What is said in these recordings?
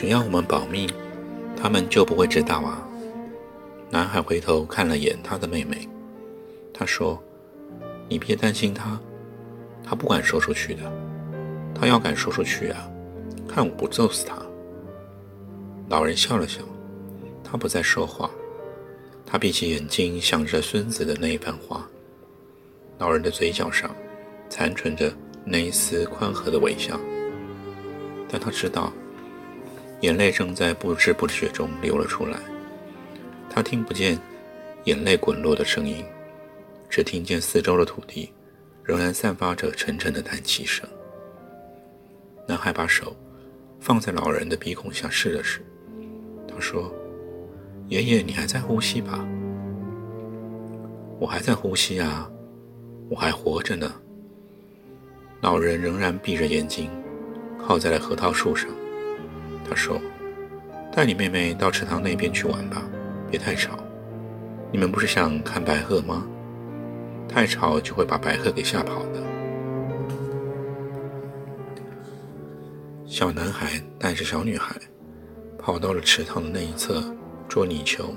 只要我们保密。他们就不会知道啊！男孩回头看了眼他的妹妹，他说：“你别担心他，他不敢说出去的。他要敢说出去啊，看我不揍死他！”老人笑了笑，他不再说话，他闭起眼睛想着孙子的那一番话。老人的嘴角上残存着那一丝宽和的微笑，但他知道。眼泪正在不知不觉中流了出来，他听不见眼泪滚落的声音，只听见四周的土地仍然散发着沉沉的叹气声。男孩把手放在老人的鼻孔下试了试，他说：“爷爷，你还在呼吸吧？”“我还在呼吸啊，我还活着呢。”老人仍然闭着眼睛，靠在了核桃树上。他说：“带你妹妹到池塘那边去玩吧，别太吵。你们不是想看白鹤吗？太吵就会把白鹤给吓跑的。”小男孩带着小女孩跑到了池塘的那一侧捉泥鳅。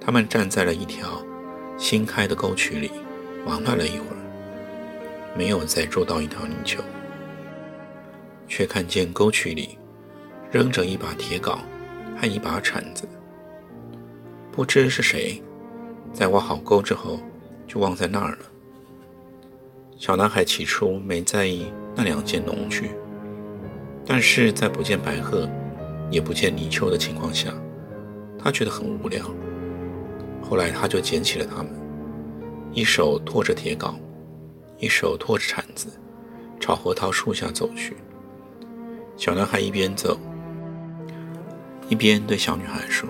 他们站在了一条新开的沟渠里，玩了一会儿，没有再捉到一条泥鳅，却看见沟渠里。扔着一把铁镐和一把铲子，不知是谁在挖好沟之后就忘在那儿了。小男孩起初没在意那两件农具，但是在不见白鹤也不见泥鳅的情况下，他觉得很无聊。后来他就捡起了它们，一手托着铁镐，一手托着铲子，朝核桃树下走去。小男孩一边走。一边对小女孩说：“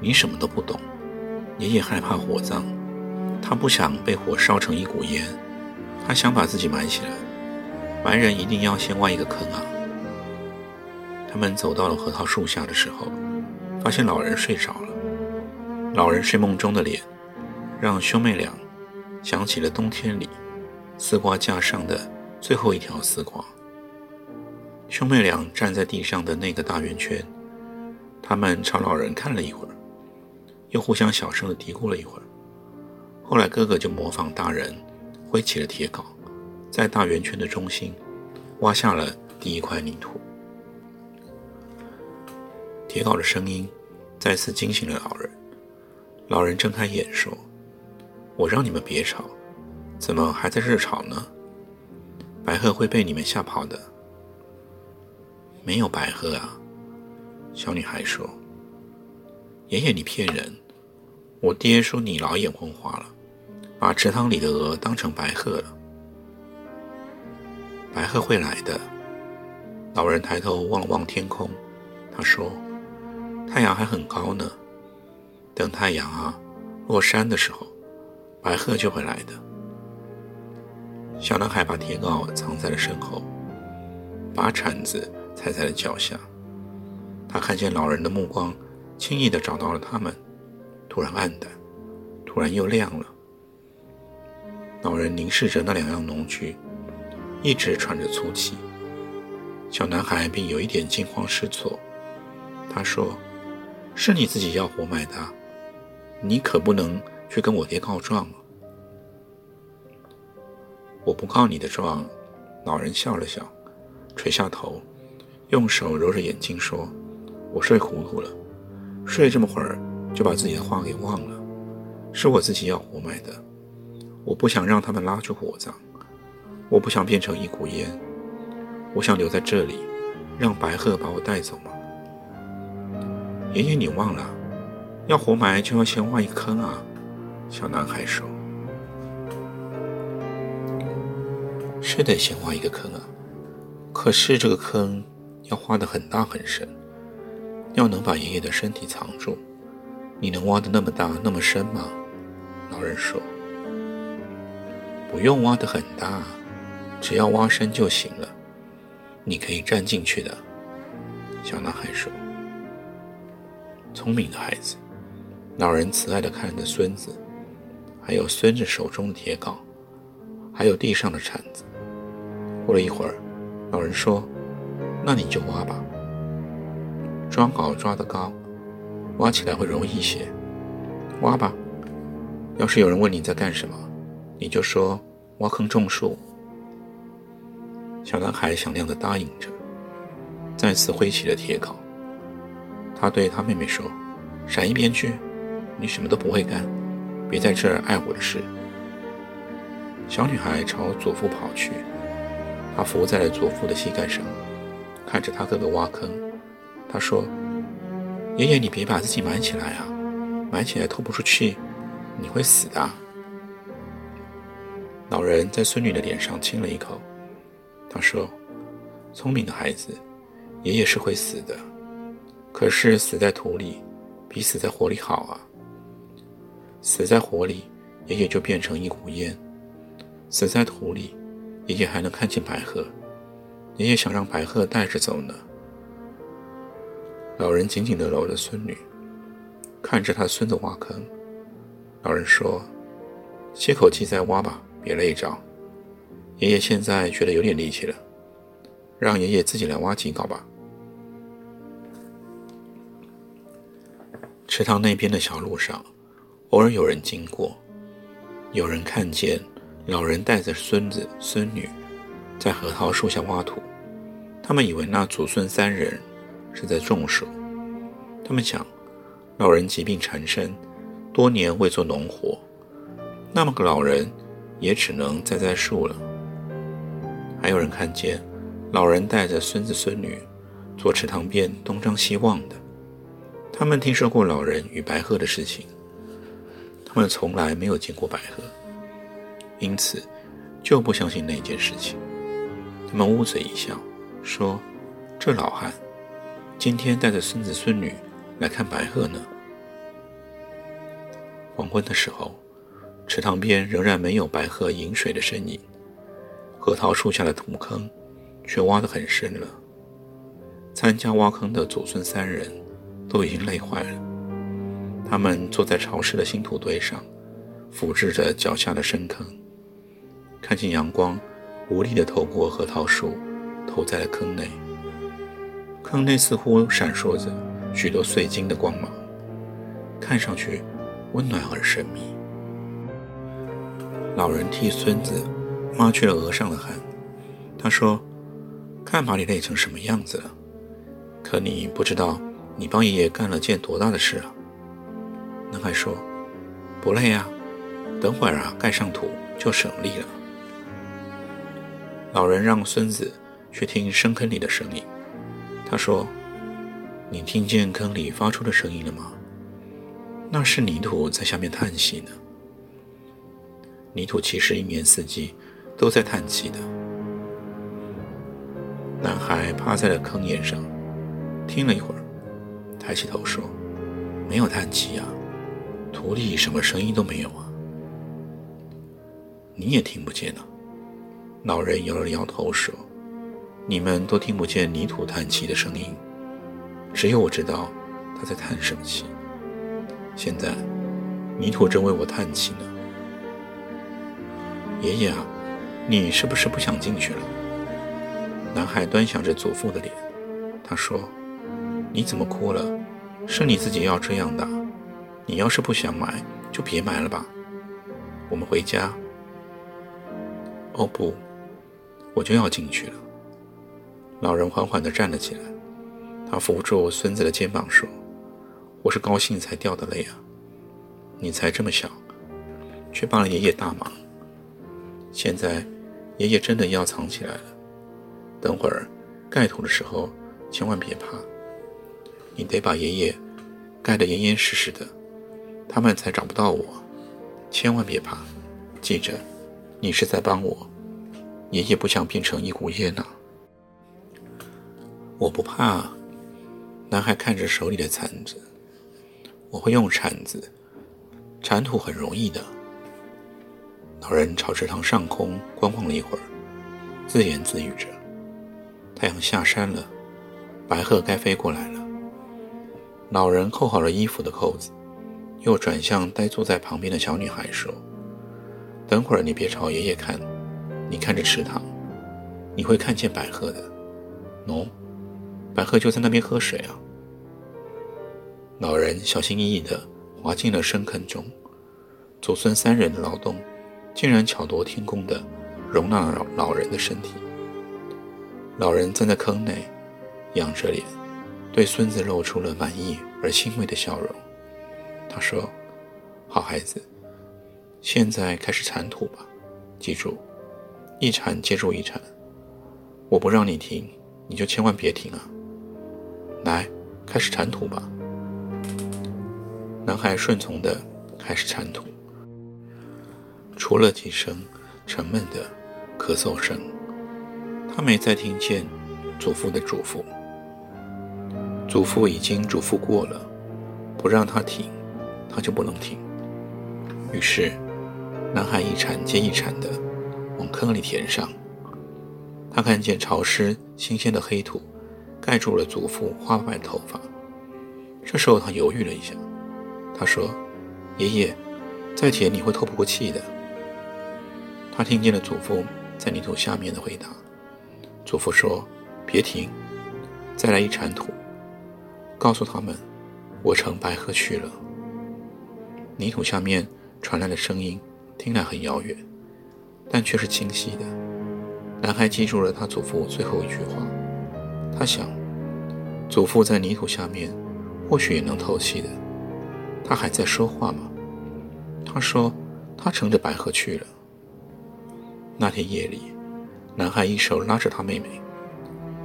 你什么都不懂。爷爷害怕火葬，他不想被火烧成一股烟，他想把自己埋起来。埋人一定要先挖一个坑啊。”他们走到了核桃树下的时候，发现老人睡着了。老人睡梦中的脸，让兄妹俩想起了冬天里丝瓜架上的最后一条丝瓜。兄妹俩站在地上的那个大圆圈。他们朝老人看了一会儿，又互相小声地嘀咕了一会儿。后来，哥哥就模仿大人，挥起了铁镐，在大圆圈的中心挖下了第一块泥土。铁镐的声音再次惊醒了老人。老人睁开眼说：“我让你们别吵，怎么还在这吵呢？白鹤会被你们吓跑的。没有白鹤啊。”小女孩说：“爷爷，你骗人！我爹说你老眼昏花了，把池塘里的鹅当成白鹤了。白鹤会来的。”老人抬头望了望天空，他说：“太阳还很高呢，等太阳啊落山的时候，白鹤就会来的。”小男孩把铁镐藏在了身后，把铲子踩在了脚下。他看见老人的目光，轻易地找到了他们，突然暗淡，突然又亮了。老人凝视着那两样农具，一直喘着粗气。小男孩并有一点惊慌失措。他说：“是你自己要活埋的，你可不能去跟我爹告状啊！”我不告你的状。老人笑了笑，垂下头，用手揉着眼睛说。我睡糊涂了，睡这么会儿就把自己的话给忘了。是我自己要活埋的，我不想让他们拉去火葬，我不想变成一股烟，我想留在这里，让白鹤把我带走吗？爷爷，你忘了，要活埋就要先挖一个坑啊！小男孩说。是得先挖一个坑啊，可是这个坑要挖得很大很深，要能把爷爷的身体藏住。你能挖得那么大那么深吗？老人说：“不用挖得很大，只要挖深就行了。你可以站进去的。”小男孩说：“聪明的孩子。”老人慈爱地看着孙子，还有孙子手中的铁镐，还有地上的铲子。过了一会儿，老人说：“那你就挖吧，抓镐抓得高。”挖起来会容易一些，挖吧。要是有人问你在干什么，你就说挖坑种树。小男孩响亮地答应着，再次挥起了铁镐。他对他妹妹说：“闪一边去，你什么都不会干，别在这儿碍我的事。”小女孩朝祖父跑去，她伏在了祖父的膝盖上，看着他哥哥挖坑。他说。爷爷，你别把自己埋起来啊！埋起来透不出气，你会死的。老人在孙女的脸上亲了一口，他说：“聪明的孩子，爷爷是会死的，可是死在土里比死在火里好啊！死在火里，爷爷就变成一股烟；死在土里，爷爷还能看见白鹤。爷爷想让白鹤带着走呢。”老人紧紧地搂着孙女，看着他孙子挖坑。老人说：“歇口气再挖吧，别累着。爷爷现在觉得有点力气了，让爷爷自己来挖几镐吧。”池塘那边的小路上，偶尔有人经过，有人看见老人带着孙子孙女在核桃树下挖土，他们以为那祖孙三人。是在种树。他们想，老人疾病缠身，多年未做农活，那么个老人也只能栽栽树了。还有人看见老人带着孙子孙女坐池塘边东张西望的。他们听说过老人与白鹤的事情，他们从来没有见过白鹤，因此就不相信那件事情。他们捂嘴一笑，说：“这老汉。”今天带着孙子孙女来看白鹤呢。黄昏的时候，池塘边仍然没有白鹤饮水的身影，核桃树下的土坑却挖得很深了。参加挖坑的祖孙三人都已经累坏了，他们坐在潮湿的新土堆上，俯视着脚下的深坑，看见阳光无力地透过核桃树投在了坑内。坑内似乎闪烁着许多碎金的光芒，看上去温暖而神秘。老人替孙子抹去了额上的汗，他说：“看把你累成什么样子了！可你不知道，你帮爷爷干了件多大的事啊！”男孩说：“不累啊，等会儿啊，盖上土就省力了。”老人让孙子去听深坑里的声音。他说：“你听见坑里发出的声音了吗？那是泥土在下面叹息呢。泥土其实一年四季都在叹气的。”男孩趴在了坑沿上，听了一会儿，抬起头说：“没有叹气啊，土里什么声音都没有啊。”你也听不见呢。老人摇了摇头说。你们都听不见泥土叹气的声音，只有我知道他在叹什么气。现在，泥土正为我叹气呢。爷爷啊，你是不是不想进去了？男孩端详着祖父的脸，他说：“你怎么哭了？是你自己要这样的。你要是不想埋，就别埋了吧。我们回家。”哦不，我就要进去了。老人缓缓地站了起来，他扶住孙子的肩膀说：“我是高兴才掉的泪啊！你才这么小，却帮了爷爷大忙。现在，爷爷真的要藏起来了。等会儿盖土的时候，千万别怕，你得把爷爷盖得严严实实的，他们才找不到我。千万别怕，记着，你是在帮我，爷爷不想变成一股烟呐。我不怕。男孩看着手里的铲子，我会用铲子铲土，很容易的。老人朝池塘上空观望了一会儿，自言自语着：“太阳下山了，白鹤该飞过来了。”老人扣好了衣服的扣子，又转向呆坐在旁边的小女孩说：“等会儿你别朝爷爷看，你看着池塘，你会看见白鹤的。喏，白鹤就在那边喝水啊。”老人小心翼翼地滑进了深坑中，祖孙三人的劳动。竟然巧夺天工地容纳了老人的身体。老人站在坑内，仰着脸，对孙子露出了满意而欣慰的笑容。他说：“好孩子，现在开始铲土吧，记住，一铲接住一铲。我不让你停，你就千万别停啊！来，开始铲土吧。”男孩顺从地开始铲土。除了几声沉闷的咳嗽声，他没再听见祖父的嘱咐。祖父已经嘱咐过了，不让他停，他就不能停。于是，男孩一铲接一铲地往坑里填上。他看见潮湿新鲜的黑土盖住了祖父花白的头发。这时候，他犹豫了一下，他说：“爷爷，再填你会透不过气的。”他听见了祖父在泥土下面的回答。祖父说：“别停，再来一铲土，告诉他们，我乘白鹤去了。”泥土下面传来的声音听来很遥远，但却是清晰的。男孩记住了他祖父最后一句话。他想，祖父在泥土下面或许也能透气的。他还在说话吗？他说：“他乘着白鹤去了。”那天夜里，男孩一手拉着他妹妹，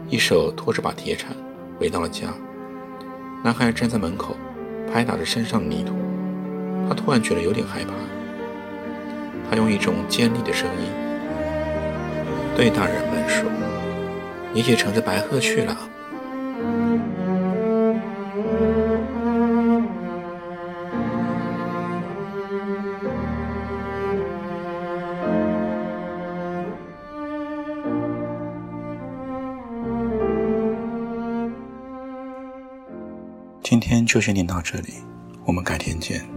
一手拖着把铁铲，回到了家。男孩站在门口，拍打着身上的泥土。他突然觉得有点害怕。他用一种尖利的声音对大人们说：“你也乘着白鹤去了。”今天就先念到这里，我们改天见。